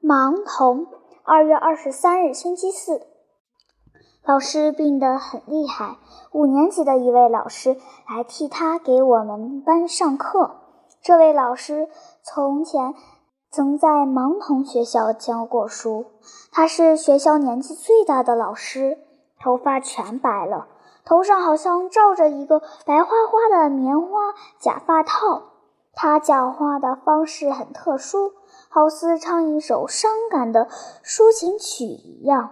盲童，二月二十三日，星期四。老师病得很厉害，五年级的一位老师来替他给我们班上课。这位老师从前曾在盲童学校教过书，他是学校年纪最大的老师，头发全白了，头上好像罩着一个白花花的棉花假发套。他讲话的方式很特殊。好似唱一首伤感的抒情曲一样。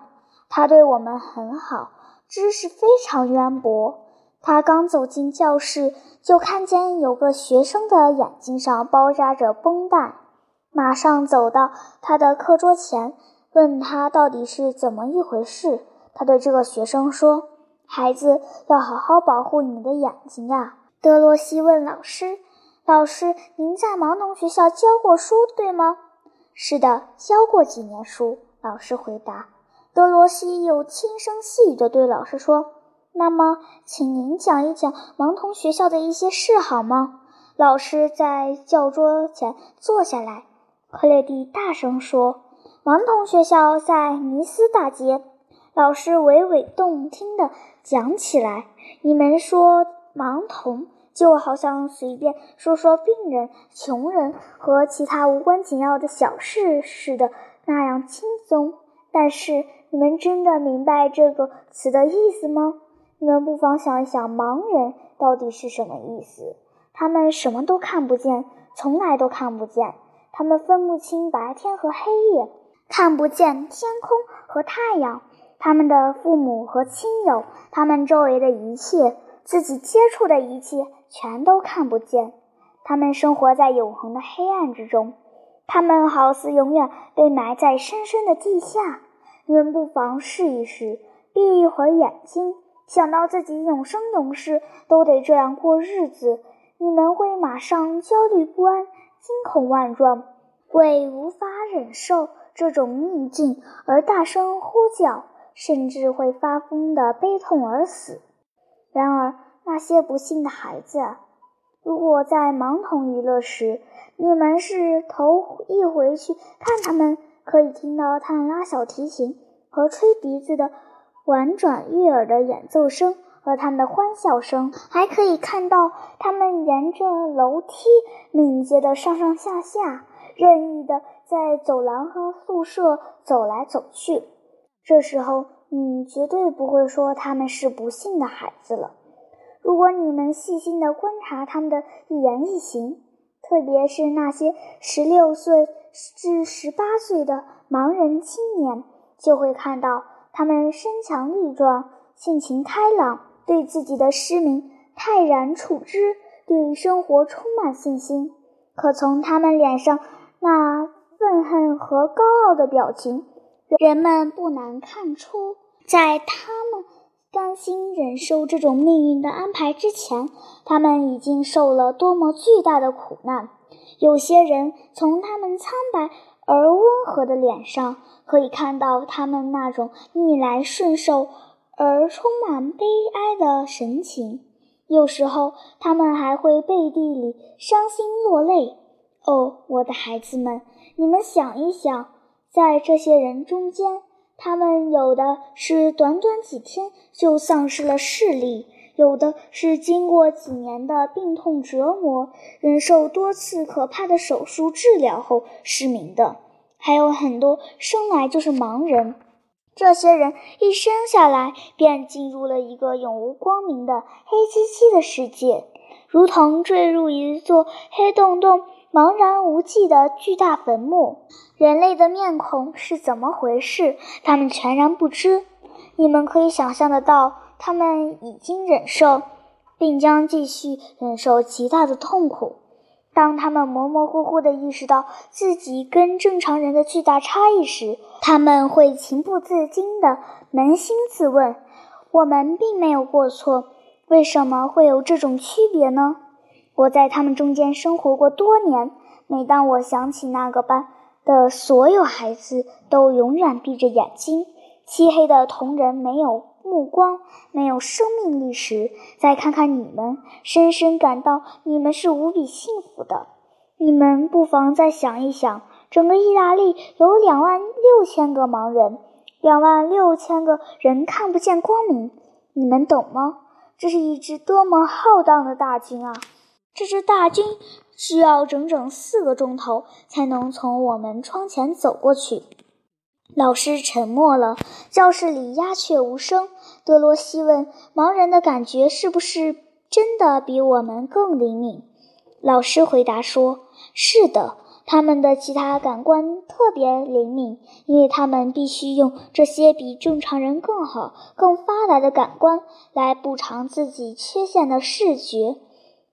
他对我们很好，知识非常渊博。他刚走进教室，就看见有个学生的眼睛上包扎着绷带，马上走到他的课桌前，问他到底是怎么一回事。他对这个学生说：“孩子，要好好保护你的眼睛呀。”德罗西问老师：“老师，您在盲童学校教过书，对吗？”是的，教过几年书。老师回答。德罗西又轻声细语地对老师说：“那么，请您讲一讲盲童学校的一些事好吗？”老师在教桌前坐下来。克雷蒂大声说：“盲童学校在尼斯大街。”老师娓娓动听地讲起来：“你们说盲童。”就好像随便说说病人、穷人和其他无关紧要的小事似的那样轻松。但是，你们真的明白这个词的意思吗？你们不妨想一想，盲人到底是什么意思？他们什么都看不见，从来都看不见。他们分不清白天和黑夜，看不见天空和太阳，他们的父母和亲友，他们周围的一切。自己接触的一切全都看不见，他们生活在永恒的黑暗之中，他们好似永远被埋在深深的地下。你们不妨试一试，闭一会儿眼睛，想到自己永生永世都得这样过日子，你们会马上焦虑不安、惊恐万状，为无法忍受这种逆境而大声呼叫，甚至会发疯的悲痛而死。然而，那些不幸的孩子，如果在盲童娱乐时，你们是头一回去看他们，可以听到他们拉小提琴和吹笛子的婉转悦耳的演奏声和他们的欢笑声，还可以看到他们沿着楼梯敏捷的上上下下，任意的在走廊和宿舍走来走去。这时候。你绝对不会说他们是不幸的孩子了。如果你们细心地观察他们的一言一行，特别是那些十六岁至十八岁的盲人青年，就会看到他们身强力壮、性情开朗，对自己的失明泰然处之，对生活充满信心。可从他们脸上那愤恨和高傲的表情，人们不难看出，在他们甘心忍受这种命运的安排之前，他们已经受了多么巨大的苦难。有些人从他们苍白而温和的脸上，可以看到他们那种逆来顺受而充满悲哀的神情。有时候，他们还会背地里伤心落泪。哦，我的孩子们，你们想一想。在这些人中间，他们有的是短短几天就丧失了视力，有的是经过几年的病痛折磨，忍受多次可怕的手术治疗后失明的，还有很多生来就是盲人。这些人一生下来便进入了一个永无光明的黑漆漆的世界，如同坠入一座黑洞洞。茫然无际的巨大坟墓，人类的面孔是怎么回事？他们全然不知。你们可以想象得到，他们已经忍受，并将继续忍受极大的痛苦。当他们模模糊糊地意识到自己跟正常人的巨大差异时，他们会情不自禁地扪心自问：我们并没有过错，为什么会有这种区别呢？我在他们中间生活过多年。每当我想起那个班的所有孩子都永远闭着眼睛，漆黑的瞳仁没有目光，没有生命力时，再看看你们，深深感到你们是无比幸福的。你们不妨再想一想，整个意大利有两万六千个盲人，两万六千个人看不见光明。你们懂吗？这是一支多么浩荡的大军啊！这支大军需要整整四个钟头才能从我们窗前走过去。老师沉默了，教室里鸦雀无声。德罗西问：“盲人的感觉是不是真的比我们更灵敏？”老师回答说：“是的，他们的其他感官特别灵敏，因为他们必须用这些比正常人更好、更发达的感官来补偿自己缺陷的视觉。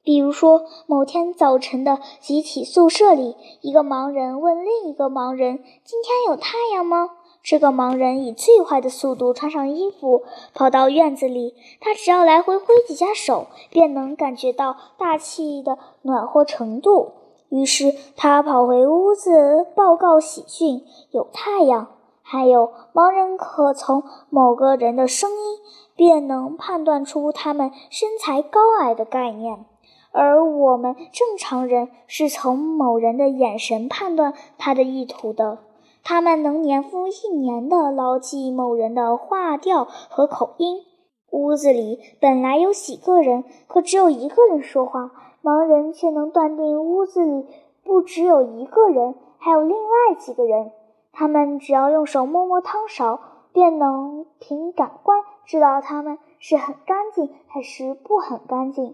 比如说，某天早晨的集体宿舍里，一个盲人问另一个盲人：‘今天有太阳吗？’这个盲人以最快的速度穿上衣服，跑到院子里。他只要来回挥几下手，便能感觉到大气的暖和程度。于是他跑回屋子报告喜讯：有太阳。还有，盲人可从某个人的声音便能判断出他们身材高矮的概念，而我们正常人是从某人的眼神判断他的意图的。他们能年复一年地牢记某人的话调和口音。屋子里本来有几个人，可只有一个人说话，盲人却能断定屋子里不只有一个人，还有另外几个人。他们只要用手摸摸汤勺，便能凭感官知道他们是很干净还是不很干净。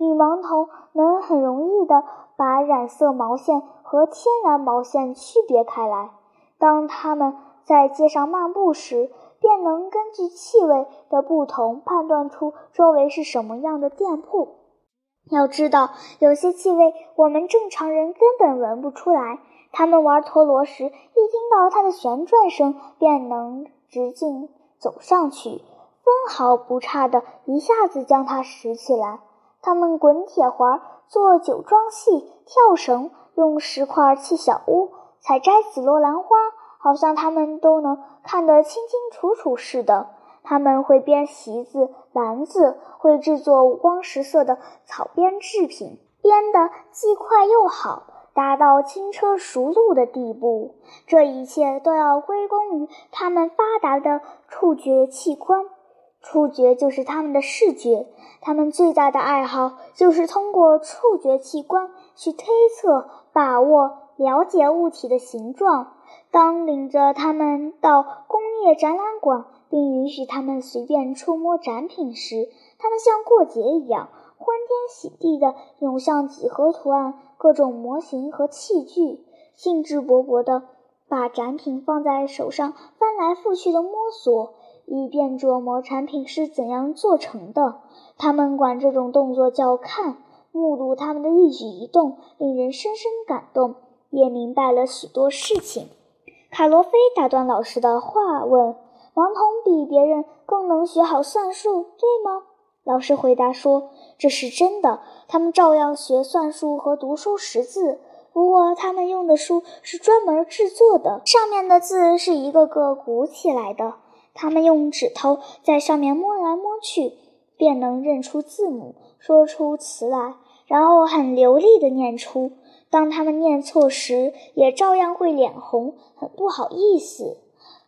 女盲童能很容易地把染色毛线和天然毛线区别开来。当他们在街上漫步时，便能根据气味的不同判断出周围是什么样的店铺。要知道，有些气味我们正常人根本闻不出来。他们玩陀螺时，一听到它的旋转声，便能直径走上去，分毫不差的一下子将它拾起来。他们滚铁环、做酒庄戏、跳绳、用石块砌小屋。采摘紫罗兰花，好像他们都能看得清清楚楚似的。他们会编席子、篮子，会制作五光十色的草编制品，编得既快又好，达到轻车熟路的地步。这一切都要归功于他们发达的触觉器官。触觉就是他们的视觉，他们最大的爱好就是通过触觉器官去推测、把握。了解物体的形状。当领着他们到工业展览馆，并允许他们随便触摸展品时，他们像过节一样欢天喜地地涌向几何图案、各种模型和器具，兴致勃勃地把展品放在手上翻来覆去地摸索，以便琢磨产品是怎样做成的。他们管这种动作叫看。目睹他们的一举一动，令人深深感动。也明白了许多事情。卡罗菲打断老师的话，问：“盲童比别人更能学好算术，对吗？”老师回答说：“这是真的，他们照样学算术和读书识字。不过，他们用的书是专门制作的，上面的字是一个个鼓起来的。他们用指头在上面摸来摸去，便能认出字母，说出词来，然后很流利地念出。”当他们念错时，也照样会脸红，很不好意思。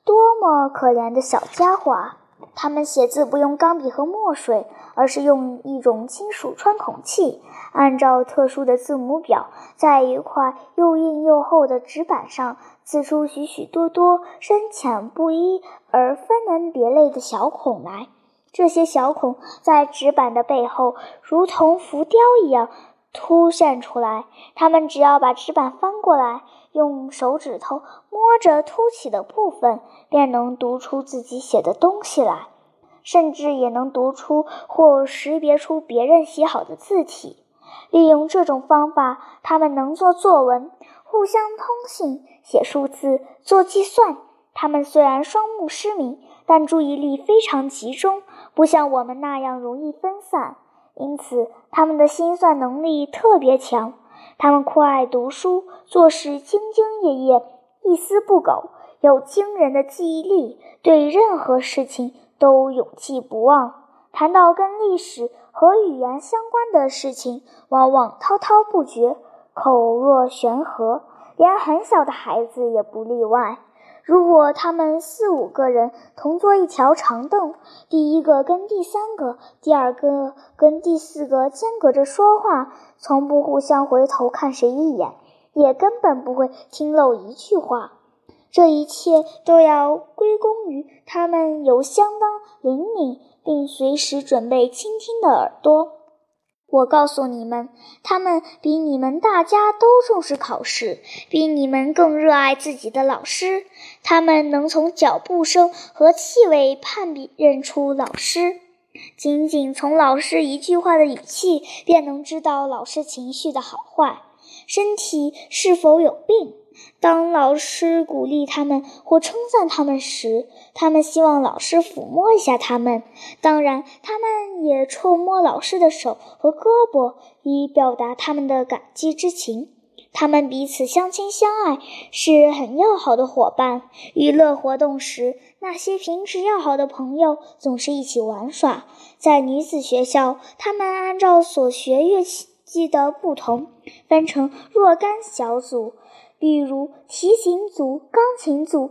多么可怜的小家伙啊！他们写字不用钢笔和墨水，而是用一种金属穿孔器，按照特殊的字母表，在一块又硬又厚的纸板上刺出许许多多深浅不一而分门别类的小孔来。这些小孔在纸板的背后，如同浮雕一样。凸现出来，他们只要把纸板翻过来，用手指头摸着凸起的部分，便能读出自己写的东西来，甚至也能读出或识别出别人写好的字体。利用这种方法，他们能做作文，互相通信，写数字，做计算。他们虽然双目失明，但注意力非常集中，不像我们那样容易分散。因此，他们的心算能力特别强。他们酷爱读书，做事兢兢业业，一丝不苟，有惊人的记忆力，对任何事情都勇气不忘。谈到跟历史和语言相关的事情，往往滔滔不绝，口若悬河，连很小的孩子也不例外。如果他们四五个人同坐一条长凳，第一个跟第三个，第二个跟第四个间隔着说话，从不互相回头看谁一眼，也根本不会听漏一句话。这一切都要归功于他们有相当灵敏并随时准备倾听的耳朵。我告诉你们，他们比你们大家都重视考试，比你们更热爱自己的老师。他们能从脚步声和气味判别认出老师，仅仅从老师一句话的语气，便能知道老师情绪的好坏，身体是否有病。当老师鼓励他们或称赞他们时，他们希望老师抚摸一下他们。当然，他们也触摸老师的手和胳膊，以表达他们的感激之情。他们彼此相亲相爱，是很要好的伙伴。娱乐活动时，那些平时要好的朋友总是一起玩耍。在女子学校，他们按照所学乐器的不同，分成若干小组。比如提琴组、钢琴组、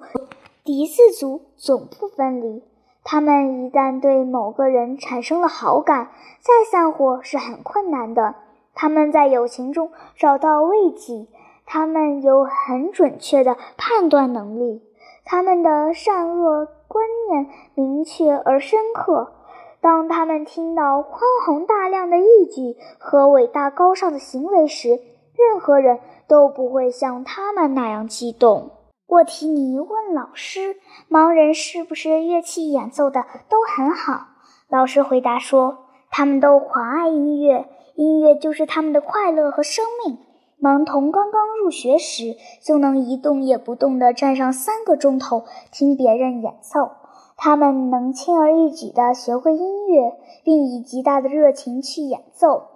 笛子组总不分离。他们一旦对某个人产生了好感，再散伙是很困难的。他们在友情中找到慰藉，他们有很准确的判断能力，他们的善恶观念明确而深刻。当他们听到宽宏大量的义举和伟大高尚的行为时，任何人都不会像他们那样激动。沃提尼问老师：“盲人是不是乐器演奏的都很好？”老师回答说：“他们都狂爱音乐，音乐就是他们的快乐和生命。盲童刚刚入学时，就能一动也不动地站上三个钟头听别人演奏。他们能轻而易举地学会音乐，并以极大的热情去演奏。”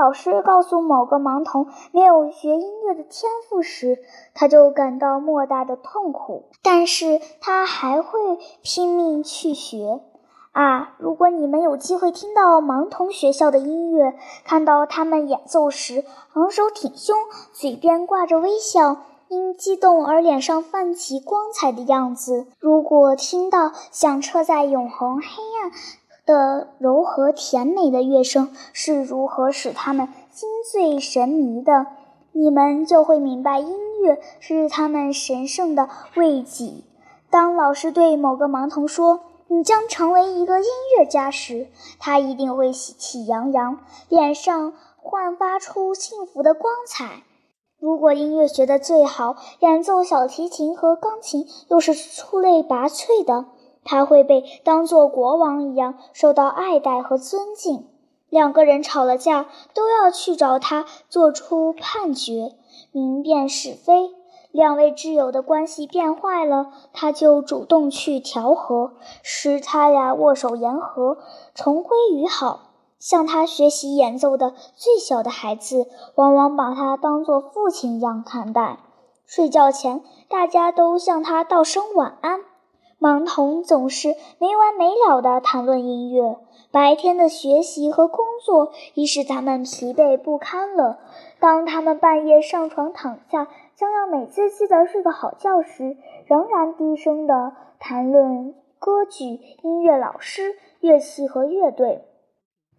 老师告诉某个盲童没有学音乐的天赋时，他就感到莫大的痛苦。但是他还会拼命去学。啊，如果你们有机会听到盲童学校的音乐，看到他们演奏时昂首挺胸、嘴边挂着微笑、因激动而脸上泛起光彩的样子；如果听到响彻在永恒黑暗。的柔和甜美的乐声是如何使他们心醉神迷的？你们就会明白，音乐是他们神圣的慰藉。当老师对某个盲童说：“你将成为一个音乐家”时，他一定会喜气洋洋，脸上焕发出幸福的光彩。如果音乐学得最好，演奏小提琴和钢琴又是出类拔萃的。他会被当作国王一样受到爱戴和尊敬。两个人吵了架，都要去找他做出判决，明辨是非。两位挚友的关系变坏了，他就主动去调和，使他俩握手言和，重归于好。向他学习演奏的最小的孩子，往往把他当作父亲一样看待。睡觉前，大家都向他道声晚安。盲童总是没完没了地谈论音乐，白天的学习和工作已使他们疲惫不堪了。当他们半夜上床躺下，将要美滋滋地睡个好觉时，仍然低声地谈论歌剧、音乐老师、乐器和乐队。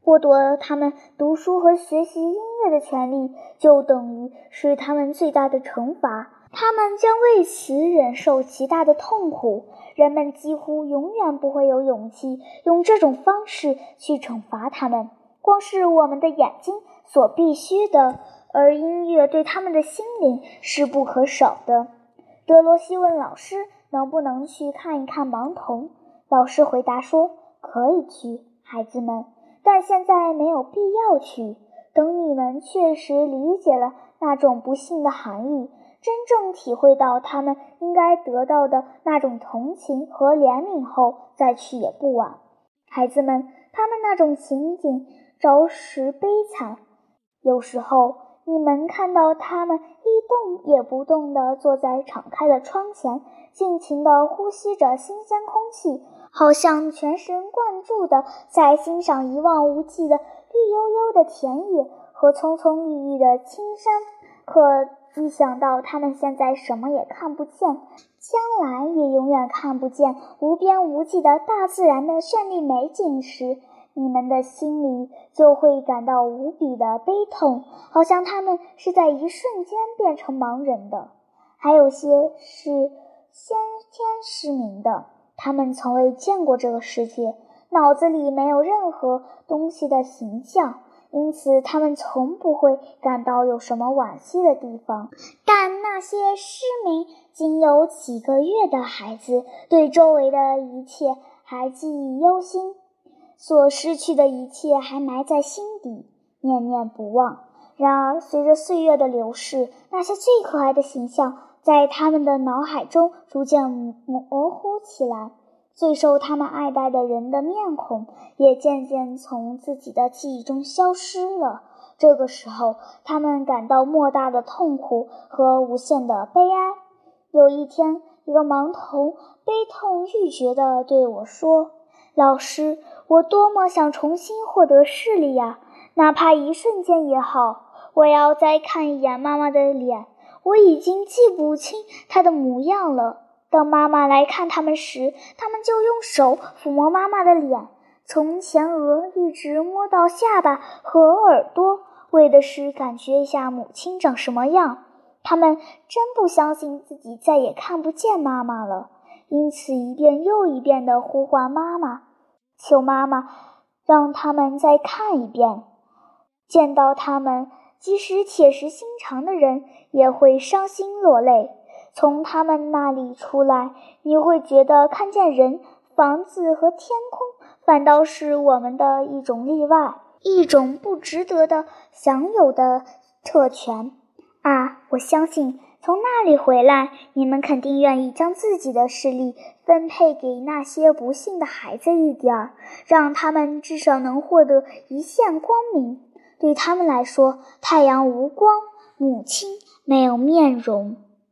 剥夺他们读书和学习音乐的权利，就等于是他们最大的惩罚。他们将为此忍受极大的痛苦。人们几乎永远不会有勇气用这种方式去惩罚他们。光是我们的眼睛所必须的，而音乐对他们的心灵是不可少的。德罗西问老师：“能不能去看一看盲童？”老师回答说：“可以去，孩子们，但现在没有必要去。等你们确实理解了那种不幸的含义。”真正体会到他们应该得到的那种同情和怜悯后，再去也不晚。孩子们，他们那种情景着实悲惨。有时候，你们看到他们一动也不动地坐在敞开的窗前，尽情地呼吸着新鲜空气，好像全神贯注地在欣赏一望无际的绿油油的田野和葱葱郁郁的青山。可一想到他们现在什么也看不见，将来也永远看不见无边无际的大自然的绚丽美景时，你们的心里就会感到无比的悲痛，好像他们是在一瞬间变成盲人的。还有些是先天失明的，他们从未见过这个世界，脑子里没有任何东西的形象。因此，他们从不会感到有什么惋惜的地方。但那些失明仅有几个月的孩子，对周围的一切还记忆犹新，所失去的一切还埋在心底，念念不忘。然而，随着岁月的流逝，那些最可爱的形象在他们的脑海中逐渐模糊起来。最受他们爱戴的人的面孔也渐渐从自己的记忆中消失了。这个时候，他们感到莫大的痛苦和无限的悲哀。有一天，一个盲童悲痛欲绝地对我说：“老师，我多么想重新获得视力呀！哪怕一瞬间也好，我要再看一眼妈妈的脸。我已经记不清她的模样了。”当妈妈来看他们时，他们就用手抚摸妈妈的脸，从前额一直摸到下巴和耳朵，为的是感觉一下母亲长什么样。他们真不相信自己再也看不见妈妈了，因此一遍又一遍地呼唤妈妈，求妈妈让他们再看一遍。见到他们，即使铁石心肠的人也会伤心落泪。从他们那里出来，你会觉得看见人、房子和天空，反倒是我们的一种例外，一种不值得的享有的特权啊！我相信，从那里回来，你们肯定愿意将自己的视力分配给那些不幸的孩子一点儿，让他们至少能获得一线光明。对他们来说，太阳无光，母亲没有面容。